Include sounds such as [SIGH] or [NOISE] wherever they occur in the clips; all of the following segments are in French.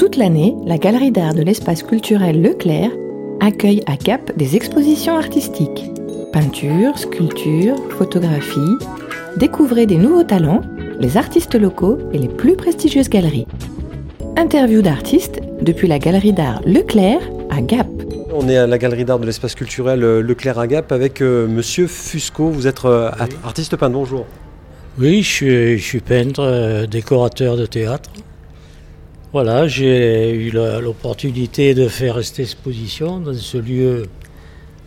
Toute l'année, la Galerie d'art de l'espace culturel Leclerc accueille à Gap des expositions artistiques. Peinture, sculpture, photographie. Découvrez des nouveaux talents, les artistes locaux et les plus prestigieuses galeries. Interview d'artistes depuis la Galerie d'art Leclerc à Gap. On est à la Galerie d'art de l'espace culturel euh, Leclerc à Gap avec euh, Monsieur Fusco. Vous êtes euh, Oui. artiste peintre, bonjour. Oui, je suis, je suis peintre, euh, décorateur de théâtre. Voilà, j'ai eu l'opportunité de faire cette exposition dans ce lieu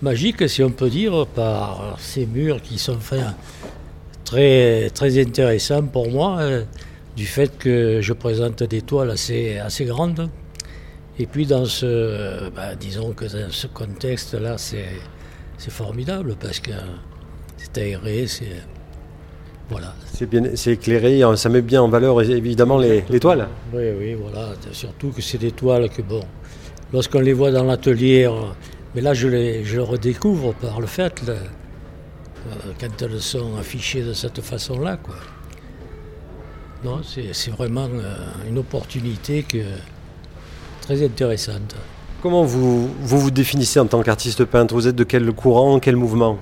magique, si on peut dire, par ces murs qui sont très, très intéressants pour moi, euh, du fait que je présente des toiles assez, assez grandes. Et puis dans ce, bah, disons que dans ce contexte-là, c'est formidable parce que c'est aéré, c'est... Voilà, C'est bien, c'est éclairé, ça met bien en valeur évidemment les, les toiles. Oui, oui, voilà. Surtout que c'est des toiles que, bon, lorsqu'on les voit dans l'atelier, euh, mais là, je les, je redécouvre par le fait, là, euh, quand elles sont affichées de cette façon-là, quoi. Non, c'est c'est vraiment euh, une opportunité que, très intéressante. Comment vous, vous vous définissez en tant qu'artiste peintre? Vous êtes de quel courant, quel mouvement?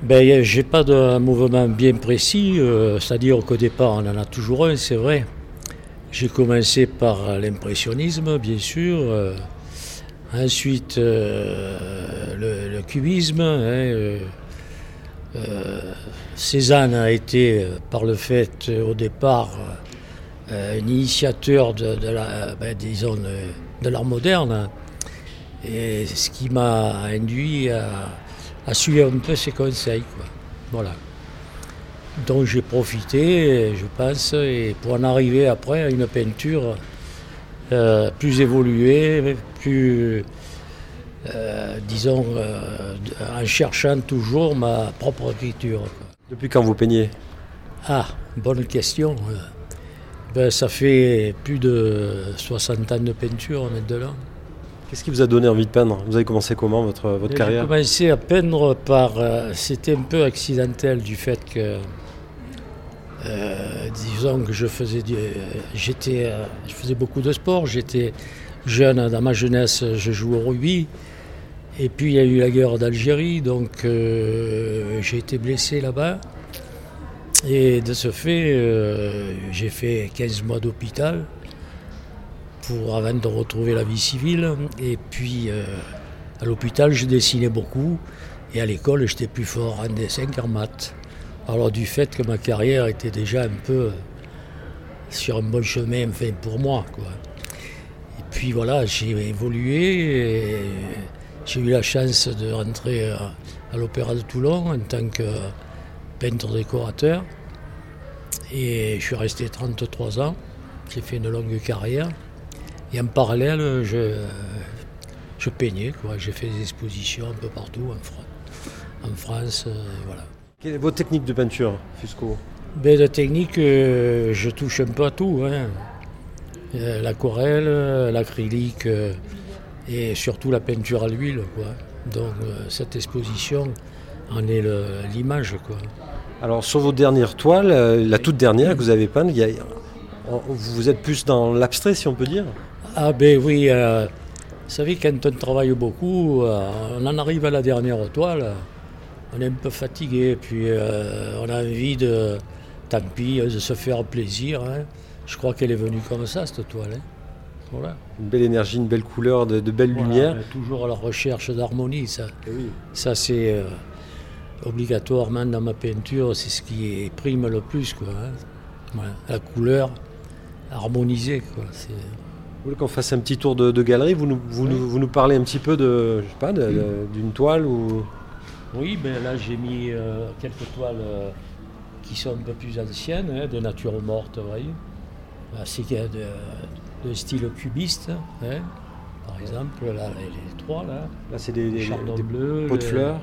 Ben, j'ai pas de mouvement bien précis, euh, c'est-à-dire qu'au départ, on en a toujours un, c'est vrai. J'ai commencé par l'impressionnisme, bien sûr. euh, ensuite, euh, le, cubisme. hein, Cézanne a été, par le fait, au départ, un initiateur de, la, ben, disons, de l'art moderne. Et ce qui m'a induit à, à suivre un peu ses conseils. Quoi. Voilà. Donc j'ai profité, je pense, et pour en arriver après à une peinture euh, plus évoluée, plus, euh, disons, euh, en cherchant toujours ma propre écriture. Depuis quand vous peignez? Ah, bonne question. Ben, ça fait plus de 60 ans de peinture maintenant. Qu'est-ce qui vous a donné envie de peindre? Vous avez commencé comment votre, votre J'ai carrière? commencé à peindre par. euh, C'était un peu accidentel du fait que. euh, disons que je faisais, du- euh, j'étais, je faisais beaucoup de sport. J'étais jeune, dans ma jeunesse, je jouais au rugby. Et puis il y a eu la guerre d'Algérie, donc j'ai été blessé là-bas. Et de ce fait, j'ai fait 15 mois d'hôpital pour, avant de retrouver la vie civile. Et puis euh, à l'hôpital, je dessinais beaucoup. Et à l'école, j'étais plus fort en dessin qu'en maths. Alors du fait que ma carrière était déjà un peu sur un bon chemin, pour moi. Quoi. Et puis voilà, j'ai évolué. J'ai eu la chance de rentrer à, à l'Opéra de Toulon en tant que peintre décorateur. Et je suis resté 33 ans. J'ai fait une longue carrière. Et en parallèle, je, je peignais. quoi. J'ai fait des expositions un peu partout en, Fran- en France. euh, voilà. Quelle est votre technique de peinture, Fusco? Ben, de technique, euh, je touche un peu à tout. hein. Euh, L'aquarelle, l'acrylique et surtout la peinture à l'huile. quoi. Donc cette exposition en est l'image. quoi. Alors sur vos dernières toiles, la toute dernière que vous avez peinte, il y a- on- vous êtes plus dans l'abstrait si on peut dire? Ah ben oui, euh, vous savez, quand on travaille beaucoup, euh, on en arrive à la dernière toile, on est un peu fatigué, puis euh, on a envie de, tant pis, de se faire plaisir. hein. Je crois qu'elle est venue comme ça, cette toile. hein. Voilà. Une belle énergie, une belle couleur, de, de belles Voilà, lumières. on est toujours à la recherche d'harmonie, ça. Oui. Ça, c'est euh, obligatoirement dans ma peinture, c'est ce qui prime le plus, quoi. hein. Voilà. La couleur harmonisée, quoi. C'est- Vous voulez qu'on fasse un petit tour de, de galerie vous nous, vous, nous, vous nous parlez un petit peu de, je sais pas, de- de- d'une toile ou? Oui, ben là j'ai mis euh, quelques toiles euh, qui sont un peu plus anciennes, hein, de nature morte, vous voyez. Ah, C'est de, de style cubiste, hein, par exemple, là, les, les trois, là. là c'est des, des- des bleu, pots de le- fleurs.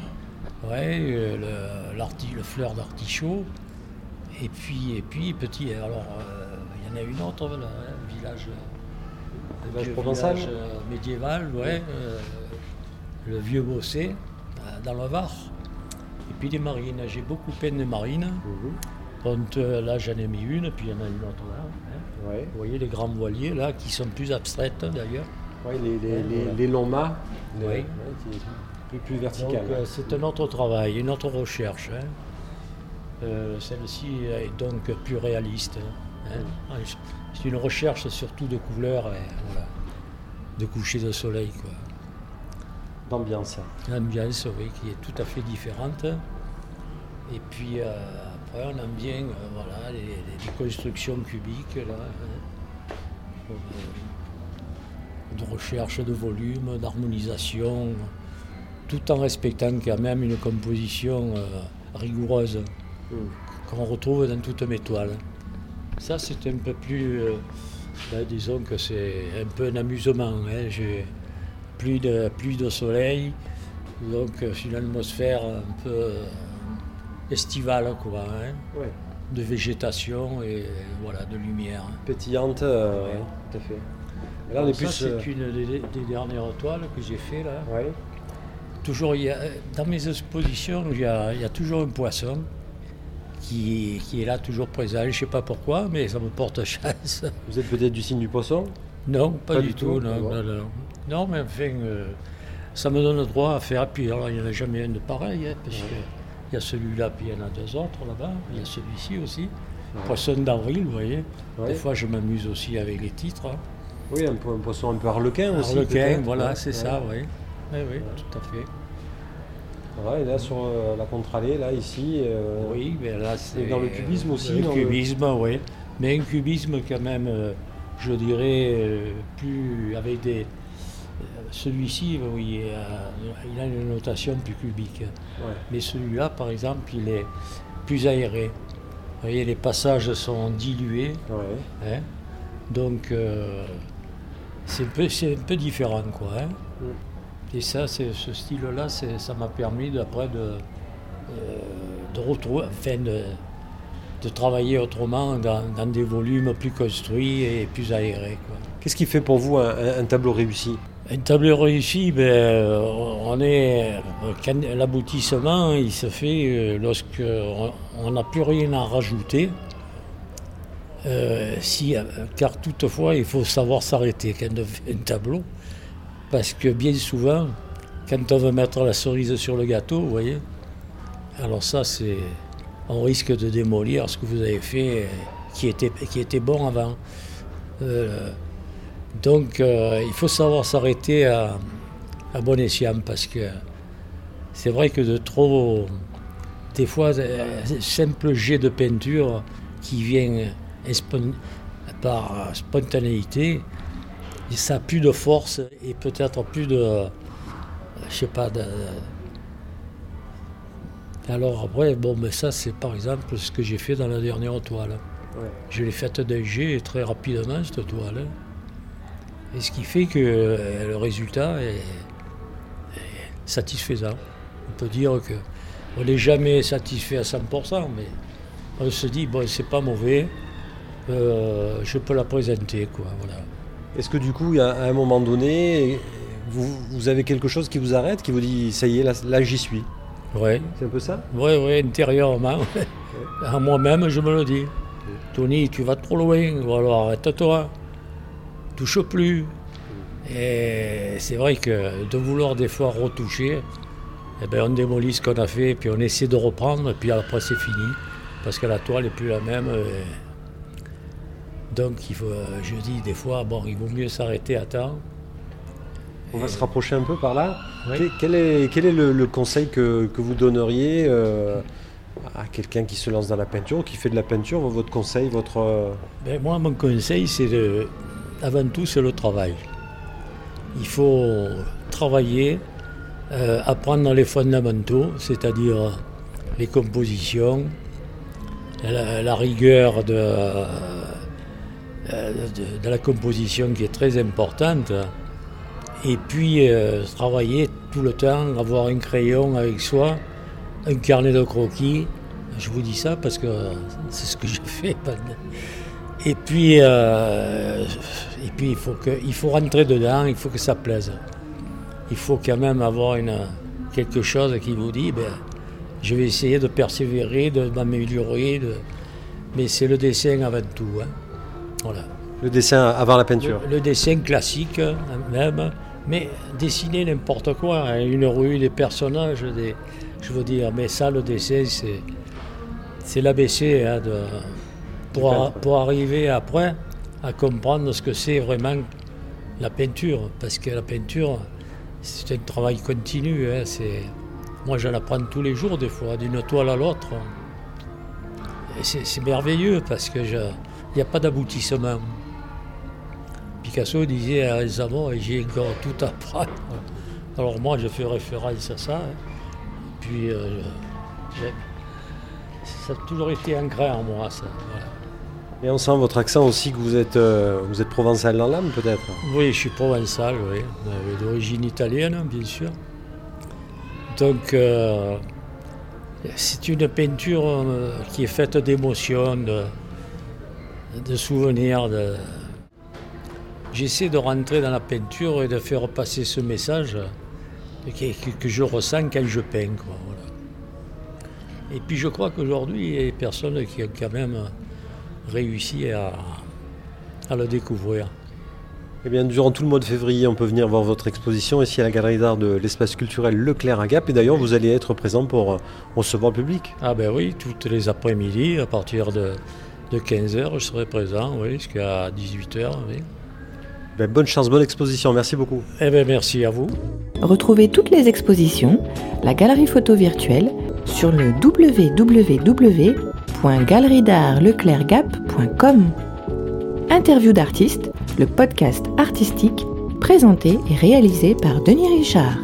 Ouais, euh, le, fleur d'artichaut. Et puis, et puis petit, alors euh, il y en a une autre, là, hein, village, un Village provençal euh, médiéval, ouais, euh, le vieux Bossé, euh, dans le Var. Et puis des marines, j'ai beaucoup peint des marines. Mhm. Donc, là j'en ai mis une, puis il y en a une autre là. hein. Ouais. Vous voyez les grands voiliers là, qui sont plus abstraites d'ailleurs. Ouais, les, les, Ouais, les- voilà. les longs mâts, le- Oui. ouais, plus, plus vertical. c'est un autre travail, une autre recherche. hein. Euh, Celle-ci est donc plus réaliste. C'est une recherche surtout de couleurs et voilà, de coucher de soleil. Quoi. D'ambiance. L'ambiance, oui, qui est tout à fait différente. Et puis euh, après, on aime bien euh, voilà, les, constructions cubiques, là, hein. Euh, de recherche de volume, d'harmonisation, tout en respectant quand même une composition rigoureuse Mm. qu'on retrouve dans toutes mes toiles. Ça, c'est un peu plus. euh, ben, disons que c'est un peu un amusement. hein. J'ai plus de, plus de soleil, donc euh, c'est une atmosphère un peu euh, estivale, quoi, hein, Ouais. de végétation et voilà, de lumière. Pétillante, euh, Ouais. tout à fait. Là, on est Ça, c'est euh, une des, des dernières toiles que j'ai fait là. ouais. Toujours, il y a- dans mes expositions, il y a, il y a toujours un poisson qui, qui est là, toujours présent. Je ne sais pas pourquoi, mais ça me porte chance. Vous êtes peut-être du signe du poisson? Non, pas, Pas du du tout. tout, non, non, non, non. Mais enfin, euh, ça me donne le droit à faire. Puis alors, il n'y en a jamais un de pareil, hein, parce Ouais. que il y a celui-là, puis il y en a deux autres là-bas. Il y a celui-ci aussi. Ouais. Poisson d'avril, vous voyez. Ouais. Des fois, je m'amuse aussi avec les titres. hein. Oui, un, un poisson un peu harlequin aussi. Harlequin, voilà, Ouais, c'est ça, oui. Oui, oui, tout à fait. Voilà, et là, sur euh, la contre-allée, là, ici. euh, Oui, mais là, c'est. dans le cubisme aussi, Le dans le- cubisme, oui. Mais un cubisme, quand même, euh, je dirais, euh, plus. avec des. euh, Celui-ci, oui, il a, une notation plus cubique. ouais. Mais celui-là, par exemple, il est plus aéré. Vous voyez, les passages sont dilués. Ouais. hein. Donc, euh, c'est un, peu- c'est un peu différent, quoi. hein. Mm. Et ça, c'est, ce style-là, c'est- ça m'a permis d'après de, euh, de retrouver, enfin, de, de travailler autrement dans, dans des volumes plus construits et plus aérés. quoi. Qu'est-ce qui fait pour vous un, un- un tableau réussi? Un tableau réussi, ben, euh, on est, l'aboutissement, il se fait euh, lorsque on- n'a plus rien à rajouter. Euh, si, car toutefois, il faut savoir s'arrêter quand on fait un tableau. Parce que bien souvent, quand on veut mettre la cerise sur le gâteau, vous voyez, alors ça, c'est, on risque de démolir ce que vous avez fait euh, qui était, qui était bon avant. Euh, donc, euh, il faut savoir s'arrêter à, à bon escient parce que c'est vrai que de trop, des fois, un simple jet de peinture qui vient par spontanéité, ça a plus de force et peut-être plus de, je sais pas, de, alors après, bon, mais ça c'est par exemple ce que j'ai fait dans la dernière toile. Ouais. Je l'ai faite d'un jet très rapidement, cette toile. hein. Et ce qui fait que euh, le résultat est, est satisfaisant. On peut dire que on n'est jamais satisfait à 100%, mais on se dit, bon, c'est pas mauvais, euh, je peux la présenter, quoi, voilà. Est-ce que du coup, à un moment donné, vous, vous avez quelque chose qui vous arrête, qui vous dit ça y est, là, là, j'y suis Ouais, C'est un peu ça ouais, ouais, intérieurement, [LAUGHS] à moi-même, je me le dis. Tony, tu vas trop loin, ou alors arrête-toi, touche plus. Et c'est vrai que de vouloir des fois retoucher, eh ben on démolit ce qu'on a fait, puis on essaie de reprendre, et puis après c'est fini, parce que la toile n'est plus la même. et Donc il faut, je dis des fois, bon, il vaut mieux s'arrêter à temps. On va se rapprocher un peu par là. Oui. Quel, quel est, quel est le, le conseil que, que vous donneriez euh, à quelqu'un qui se lance dans la peinture ou qui fait de la peinture? Votre conseil, votre. euh, Ben, moi, mon conseil, c'est de, avant tout, c'est le travail. Il faut travailler, euh, apprendre les fondamentaux, c'est-à-dire les compositions, la, la rigueur de, euh, de- de la composition qui est très importante, et puis euh, travailler tout le temps, avoir un crayon avec soi, un carnet de croquis. Je vous dis ça parce que c'est ce que fait. pendant- et puis, euh, et puis il, faut que, faut rentrer dedans, il faut que ça plaise. Il faut quand même avoir une, quelque chose qui vous dit, ben, je vais essayer de persévérer, de m'améliorer. Mais c'est le dessin avant tout. hein. Le dessin avant la peinture. Le, dessin classique même, mais dessiner n'importe quoi, hein, une rue, des personnages, des, je veux dire, mais ça le dessin c'est c'est l'ABC hein, de, pour, pour arriver après à comprendre ce que c'est vraiment la peinture, parce que la peinture c'est un travail continu. Hein, c'est moi j'en apprends tous les jours des fois, d'une toile à l'autre. C'est merveilleux parce que il n'y a pas d'aboutissement. Picasso disait à récemment, j'ai encore tout à apprendre. Alors moi, je fais référence à ça. Hein. Puis, euh, ça a toujours été ancré en moi, ça. Et on sent votre accent aussi que vous êtes, euh, vous êtes provençal dans l'âme, peut-être? Oui, je suis provençal, oui. D'origine italienne, bien sûr. Donc, euh, c'est une peinture qui est faite d'émotions, de, de souvenirs, de, j'essaie de rentrer dans la peinture et de faire passer ce message que, je ressens quand je peins. Et puis je crois qu'aujourd'hui, il y a des personnes qui ont quand même réussi à, le découvrir. Eh bien, durant tout le mois de février, on peut venir voir votre exposition ici à la Galerie d'Art de l'espace culturel Leclerc à Gap. Et d'ailleurs, vous allez être présent pour recevoir le public. Ah ben oui, toutes les après-midi, à partir de, 15h, je serai présent, oui, jusqu'à 18h. Oui. Ben, bonne chance, bonne exposition. Merci beaucoup. Eh ben, merci à vous. Retrouvez toutes les expositions, la galerie photo virtuelle, sur le www.galeriedartleclergap.com. Interview d'artistes, le podcast artistique, présenté et réalisé par Denis Richard.